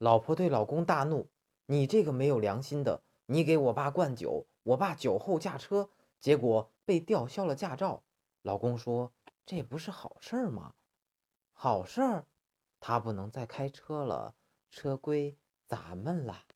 老婆对老公大怒：“你这个没有良心的！你给我爸灌酒，我爸酒后驾车，结果被吊销了驾照。”老公说：“这不是好事儿吗？好事儿，他不能再开车了，车归咱们了。”